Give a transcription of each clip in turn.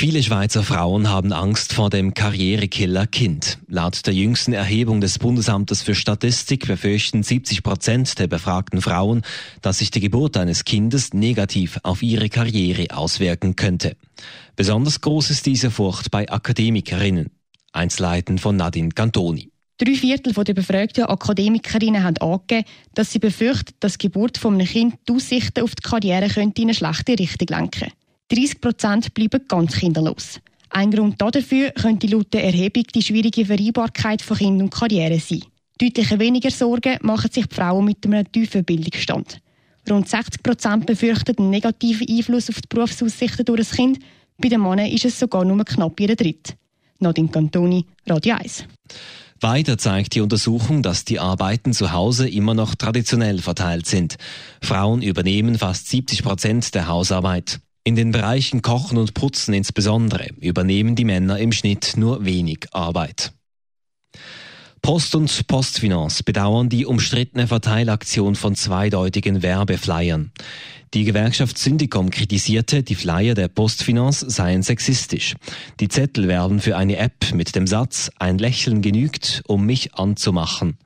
Viele Schweizer Frauen haben Angst vor dem Karrierekiller Kind. Laut der jüngsten Erhebung des Bundesamtes für Statistik befürchten 70 Prozent der befragten Frauen, dass sich die Geburt eines Kindes negativ auf ihre Karriere auswirken könnte. Besonders groß ist diese Furcht bei Akademikerinnen. Einzelheiten von Nadine Cantoni. Drei Viertel der befragten Akademikerinnen haben angegeben, dass sie befürchten, dass die Geburt von einem Kind die Aussichten auf die Karriere könnte in eine schlechte Richtung lenken könnte. 30 Prozent bleiben ganz kinderlos. Ein Grund dafür könnte laut der Erhebung die schwierige Vereinbarkeit von Kind und Karriere sein. Deutlich weniger Sorgen machen sich die Frauen mit einem tiefen Bildungsstand. Rund 60 Prozent befürchten einen negativen Einfluss auf die Berufsaussichten durch das Kind. Bei den Männern ist es sogar nur knapp jeder Dritt. Nadine Cantoni, Radio 1. Weiter zeigt die Untersuchung, dass die Arbeiten zu Hause immer noch traditionell verteilt sind. Frauen übernehmen fast 70 Prozent der Hausarbeit. In den Bereichen Kochen und Putzen insbesondere übernehmen die Männer im Schnitt nur wenig Arbeit. Post und Postfinanz bedauern die umstrittene Verteilaktion von zweideutigen Werbeflyern. Die Gewerkschaft Syndicom kritisierte, die Flyer der Postfinanz seien sexistisch. Die Zettel werben für eine App mit dem Satz Ein Lächeln genügt, um mich anzumachen.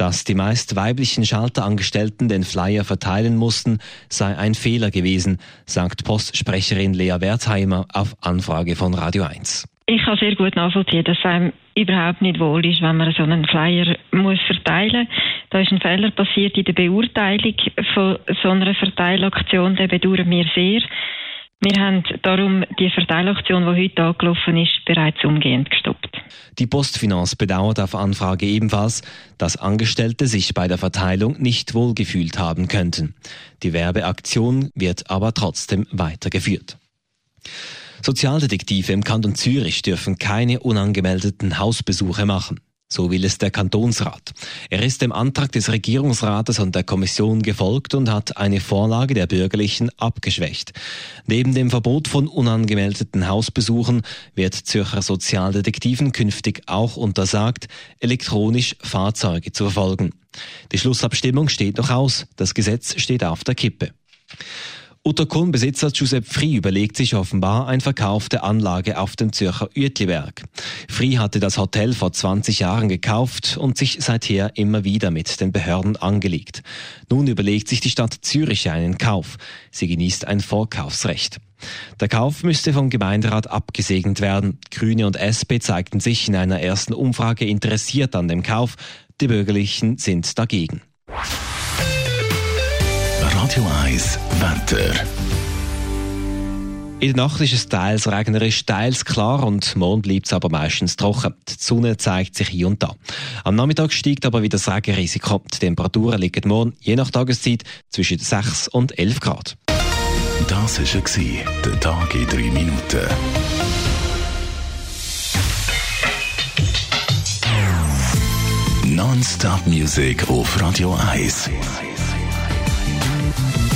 Dass die meist weiblichen Schalterangestellten den Flyer verteilen mussten, sei ein Fehler gewesen, sagt Postsprecherin Lea Wertheimer auf Anfrage von Radio 1. Ich kann sehr gut nachvollziehen, dass einem überhaupt nicht wohl ist, wenn man so einen Flyer muss verteilen muss. Da ist ein Fehler passiert in der Beurteilung von so einer Verteilaktion, den bedauern wir sehr. Wir haben darum die Verteilaktion, die heute angelaufen ist, bereits umgehend gestoppt. Die Postfinanz bedauert auf Anfrage ebenfalls, dass Angestellte sich bei der Verteilung nicht wohlgefühlt haben könnten. Die Werbeaktion wird aber trotzdem weitergeführt. Sozialdetektive im Kanton Zürich dürfen keine unangemeldeten Hausbesuche machen. So will es der Kantonsrat. Er ist dem Antrag des Regierungsrates und der Kommission gefolgt und hat eine Vorlage der Bürgerlichen abgeschwächt. Neben dem Verbot von unangemeldeten Hausbesuchen wird Zürcher Sozialdetektiven künftig auch untersagt, elektronisch Fahrzeuge zu verfolgen. Die Schlussabstimmung steht noch aus. Das Gesetz steht auf der Kippe. Utterkon-Besitzer Giuseppe Fri überlegt sich offenbar ein Verkauf der Anlage auf dem Zürcher Uetliberg. Fri hatte das Hotel vor 20 Jahren gekauft und sich seither immer wieder mit den Behörden angelegt. Nun überlegt sich die Stadt Zürich einen Kauf. Sie genießt ein Vorkaufsrecht. Der Kauf müsste vom Gemeinderat abgesegnet werden. Grüne und SP zeigten sich in einer ersten Umfrage interessiert an dem Kauf. Die Bürgerlichen sind dagegen. Radio 1 Wetter. In der Nacht ist es teils regnerisch, teils klar und morgen bleibt es aber meistens trocken. Die Sonne zeigt sich hier und da. Am Nachmittag steigt aber wieder das Regenrisiko. Die Temperaturen liegen morgen, je nach Tageszeit, zwischen 6 und 11 Grad. Das war der Tag in 3 Minuten. Non-Stop Music auf Radio 1.